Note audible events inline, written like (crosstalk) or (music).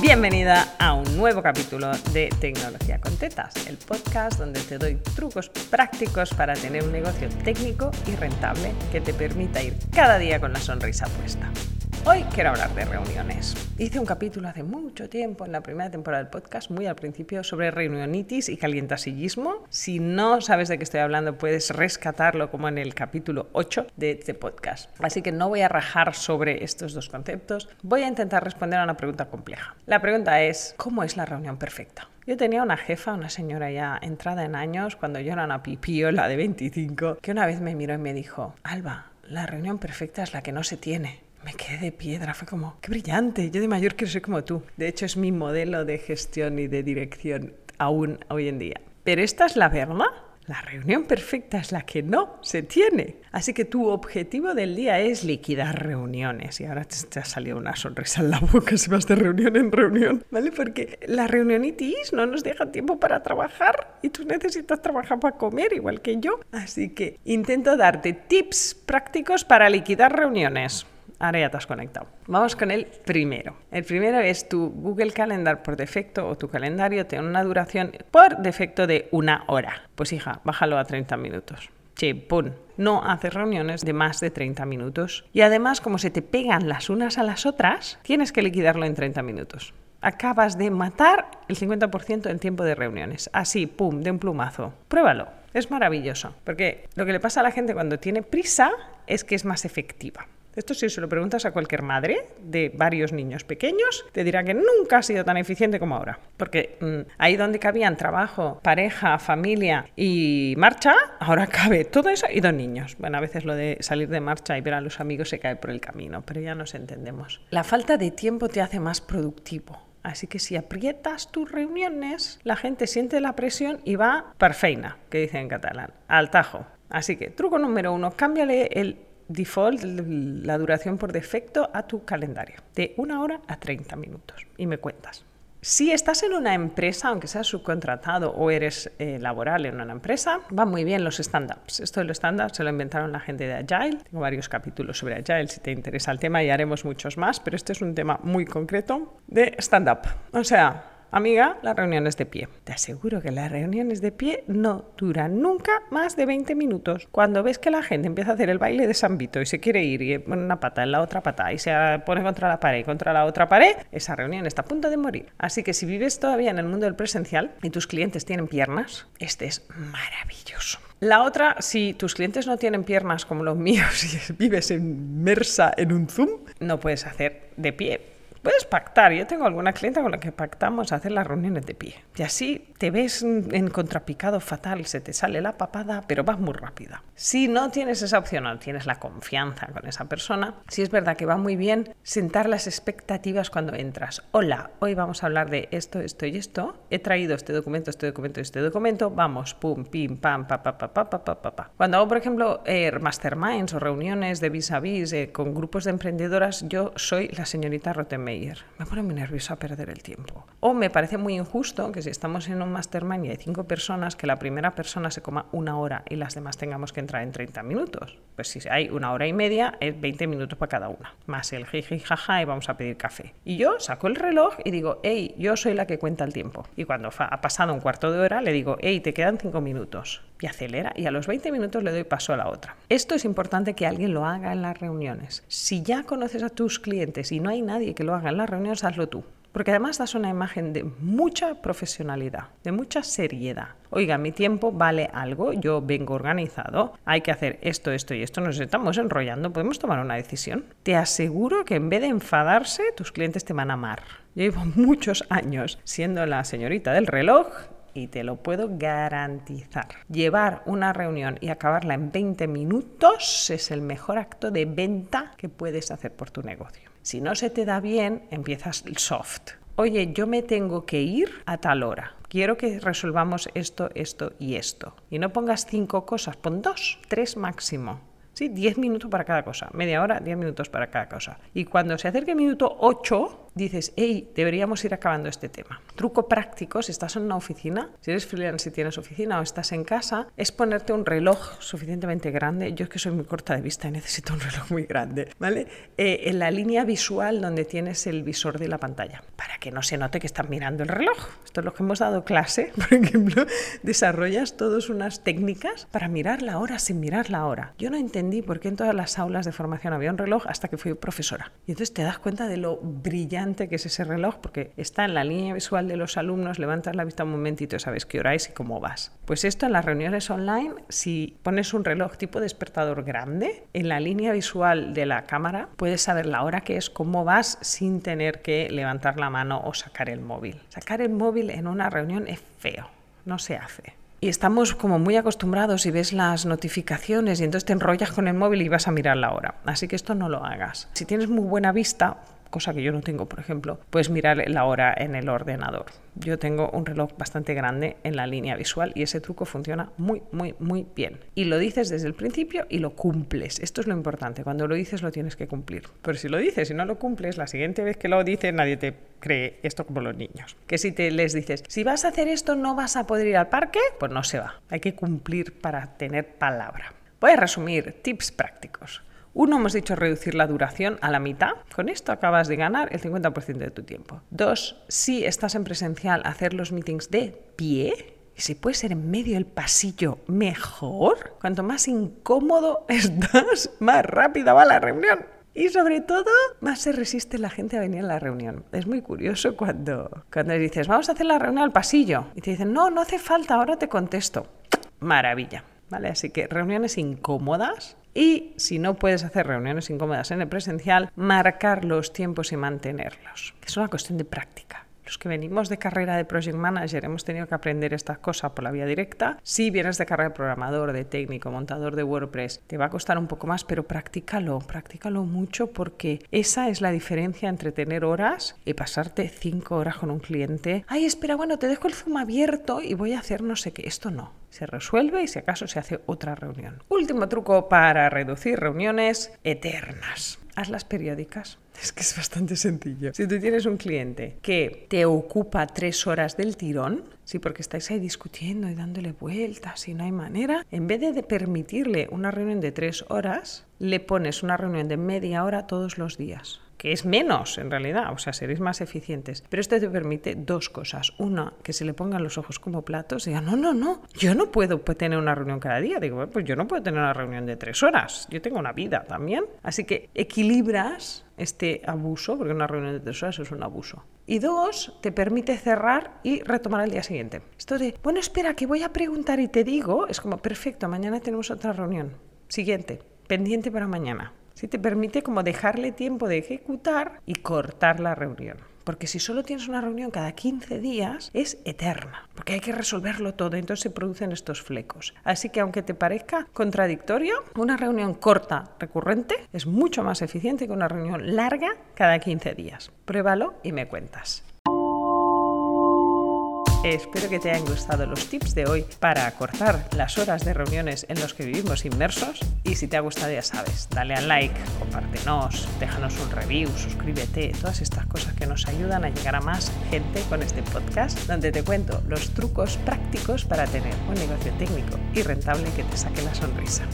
Bienvenida a un nuevo capítulo de Tecnología con Tetas, el podcast donde te doy trucos prácticos para tener un negocio técnico y rentable que te permita ir cada día con la sonrisa puesta. Hoy quiero hablar de reuniones. Hice un capítulo hace mucho tiempo en la primera temporada del podcast, muy al principio, sobre reunionitis y calientasillismo. Si no sabes de qué estoy hablando, puedes rescatarlo como en el capítulo 8 de este podcast. Así que no voy a rajar sobre estos dos conceptos. Voy a intentar responder a una pregunta compleja. La pregunta es, ¿cómo es la reunión perfecta? Yo tenía una jefa, una señora ya entrada en años, cuando yo era una pipiola de 25, que una vez me miró y me dijo, Alba, la reunión perfecta es la que no se tiene. Me quedé de piedra, fue como, qué brillante, yo de mayor quiero ser como tú. De hecho, es mi modelo de gestión y de dirección aún hoy en día. Pero esta es la verdad. La reunión perfecta es la que no se tiene. Así que tu objetivo del día es liquidar reuniones. Y ahora te, ha salido una sonrisa en la boca si vas de reunión en reunión, ¿vale? Porque la reunionitis no nos deja tiempo para trabajar y tú necesitas trabajar para comer igual que yo. Así que intento darte tips prácticos para liquidar reuniones. Ahora ya te has conectado. Vamos con el primero. El primero es tu Google Calendar por defecto o tu calendario tiene una duración por defecto de una hora. Pues hija, bájalo a 30 minutos. Che, pum. No haces reuniones de más de 30 minutos. Y además, como se te pegan las unas a las otras, tienes que liquidarlo en 30 minutos. Acabas de matar el 50% del tiempo de reuniones. Así, pum, de un plumazo. Pruébalo. Es maravilloso. Porque lo que le pasa a la gente cuando tiene prisa es que es más efectiva. Esto si se lo preguntas a cualquier madre de varios niños pequeños, te dirá que nunca ha sido tan eficiente como ahora. Porque mm, ahí donde cabían trabajo, pareja, familia y marcha, ahora cabe todo eso y dos niños. Bueno, a veces lo de salir de marcha y ver a los amigos se cae por el camino, pero ya nos entendemos. La falta de tiempo te hace más productivo. Así que si aprietas tus reuniones, la gente siente la presión y va perfeina, que dice en catalán, al tajo. Así que truco número uno, cámbiale el default, la duración por defecto a tu calendario, de una hora a 30 minutos. Y me cuentas. Si estás en una empresa, aunque seas subcontratado o eres eh, laboral en una empresa, van muy bien los stand-ups. Esto de los stand-ups se lo inventaron la gente de Agile. Tengo varios capítulos sobre Agile si te interesa el tema y haremos muchos más, pero este es un tema muy concreto de stand-up. O sea, Amiga, las reuniones de pie. Te aseguro que las reuniones de pie no duran nunca más de 20 minutos. Cuando ves que la gente empieza a hacer el baile de Sambito y se quiere ir y pone una pata en la otra pata y se pone contra la pared y contra la otra pared, esa reunión está a punto de morir. Así que si vives todavía en el mundo del presencial y tus clientes tienen piernas, este es maravilloso. La otra, si tus clientes no tienen piernas como los (laughs) míos y vives inmersa en un Zoom, no puedes hacer de pie Puedes pactar. Yo tengo alguna clienta con la que pactamos hacer las reuniones de pie. Y así te ves en contrapicado fatal, se te sale la papada, pero vas muy rápida. Si no tienes esa opción o tienes la confianza con esa persona, sí es verdad que va muy bien sentar las expectativas cuando entras. Hola, hoy vamos a hablar de esto, esto y esto. He traído este documento, este documento y este documento. Vamos, pum, pim, pam, pa, pa, pa, pa, pa, pa, pa. Cuando hago, por ejemplo, eh, masterminds o reuniones de vis a vis eh, con grupos de emprendedoras, yo soy la señorita Rottenmeier me pone muy nerviosa perder el tiempo. O me parece muy injusto que si estamos en un mastermind y hay cinco personas, que la primera persona se coma una hora y las demás tengamos que entrar en 30 minutos. Pues si hay una hora y media, es 20 minutos para cada una. Más el jiji jaja y vamos a pedir café. Y yo saco el reloj y digo, hey, yo soy la que cuenta el tiempo. Y cuando ha pasado un cuarto de hora, le digo, hey, te quedan cinco minutos. Y acelera y a los 20 minutos le doy paso a la otra. Esto es importante que alguien lo haga en las reuniones. Si ya conoces a tus clientes y no hay nadie que lo haga, en las reuniones, hazlo tú. Porque además das una imagen de mucha profesionalidad, de mucha seriedad. Oiga, mi tiempo vale algo, yo vengo organizado, hay que hacer esto, esto y esto, nos estamos enrollando, podemos tomar una decisión. Te aseguro que en vez de enfadarse, tus clientes te van a amar. Yo llevo (laughs) muchos años siendo la señorita del reloj y te lo puedo garantizar. Llevar una reunión y acabarla en 20 minutos es el mejor acto de venta que puedes hacer por tu negocio. Si no se te da bien, empiezas el soft. Oye, yo me tengo que ir a tal hora. Quiero que resolvamos esto, esto y esto. Y no pongas cinco cosas, pon dos, tres máximo. ¿sí? 10 minutos para cada cosa, media hora, 10 minutos para cada cosa. Y cuando se acerque el minuto 8, dices, hey, deberíamos ir acabando este tema. Truco práctico, si estás en una oficina, si eres freelance y tienes oficina o estás en casa, es ponerte un reloj suficientemente grande. Yo es que soy muy corta de vista y necesito un (laughs) reloj muy grande, ¿vale? Eh, en la línea visual donde tienes el visor de la pantalla, para que no se note que están mirando el reloj. Esto es lo que hemos dado clase, (laughs) por ejemplo, desarrollas todas unas técnicas para mirar la hora sin mirar la hora. Yo no entendí por qué en todas las aulas de formación había un reloj hasta que fui profesora. Y entonces te das cuenta de lo brillante que es ese reloj, porque está en la línea visual de los alumnos, levantas la vista un momentito y sabes qué hora es y cómo vas. Pues esto en las reuniones online, si pones un reloj tipo despertador grande, en la línea visual de la cámara puedes saber la hora que es, cómo vas, sin tener que levantar la mano o sacar el móvil. Sacar el móvil en una reunión es feo, no se hace. Y estamos como muy acostumbrados y ves las notificaciones y entonces te enrollas con el móvil y vas a mirar la hora. Así que esto no lo hagas. Si tienes muy buena vista, cosa que yo no tengo, por ejemplo, puedes mirar la hora en el ordenador. Yo tengo un reloj bastante grande en la línea visual y ese truco funciona muy, muy, muy bien. Y lo dices desde el principio y lo cumples. Esto es lo importante. Cuando lo dices lo tienes que cumplir. Pero si lo dices y no lo cumples, la siguiente vez que lo dices nadie te cree esto como los niños. Que si te les dices, si vas a hacer esto no vas a poder ir al parque, pues no se va. Hay que cumplir para tener palabra. Voy a resumir tips prácticos. Uno, hemos dicho reducir la duración a la mitad. Con esto acabas de ganar el 50% de tu tiempo. Dos, si estás en presencial, hacer los meetings de pie. Y si puede ser en medio del pasillo, mejor. Cuanto más incómodo (laughs) estás, más rápida va la reunión. Y sobre todo, más se resiste la gente a venir a la reunión. Es muy curioso cuando, cuando dices, vamos a hacer la reunión al pasillo. Y te dicen, no, no hace falta, ahora te contesto. Maravilla. ¿Vale? Así que reuniones incómodas y si no puedes hacer reuniones incómodas en el presencial, marcar los tiempos y mantenerlos. Es una cuestión de práctica. Los que venimos de carrera de Project Manager hemos tenido que aprender estas cosas por la vía directa. Si vienes de carrera de programador, de técnico, montador de WordPress, te va a costar un poco más, pero practícalo, practícalo mucho porque esa es la diferencia entre tener horas y pasarte cinco horas con un cliente. Ay, espera, bueno, te dejo el Zoom abierto y voy a hacer no sé qué. Esto no. Se resuelve y si acaso se hace otra reunión. Último truco para reducir reuniones eternas. Hazlas periódicas. (laughs) Es que es bastante sencillo. Si tú tienes un cliente que te ocupa tres horas del tirón, sí, porque estáis ahí discutiendo y dándole vueltas y no hay manera, en vez de permitirle una reunión de tres horas, le pones una reunión de media hora todos los días que es menos en realidad, o sea, seréis más eficientes. Pero esto te permite dos cosas. Una, que se le pongan los ojos como platos y diga, no, no, no, yo no puedo tener una reunión cada día. Digo, pues yo no puedo tener una reunión de tres horas, yo tengo una vida también. Así que equilibras este abuso, porque una reunión de tres horas es un abuso. Y dos, te permite cerrar y retomar al día siguiente. Esto de, bueno, espera, que voy a preguntar y te digo, es como, perfecto, mañana tenemos otra reunión. Siguiente, pendiente para mañana. Si te permite como dejarle tiempo de ejecutar y cortar la reunión. Porque si solo tienes una reunión cada 15 días, es eterna, porque hay que resolverlo todo, entonces se producen estos flecos. Así que aunque te parezca contradictorio, una reunión corta, recurrente, es mucho más eficiente que una reunión larga cada 15 días. Pruébalo y me cuentas. Espero que te hayan gustado los tips de hoy para acortar las horas de reuniones en los que vivimos inmersos. Y si te ha gustado, ya sabes, dale al like, compártenos, déjanos un review, suscríbete, todas estas cosas que nos ayudan a llegar a más gente con este podcast, donde te cuento los trucos prácticos para tener un negocio técnico y rentable que te saque la sonrisa.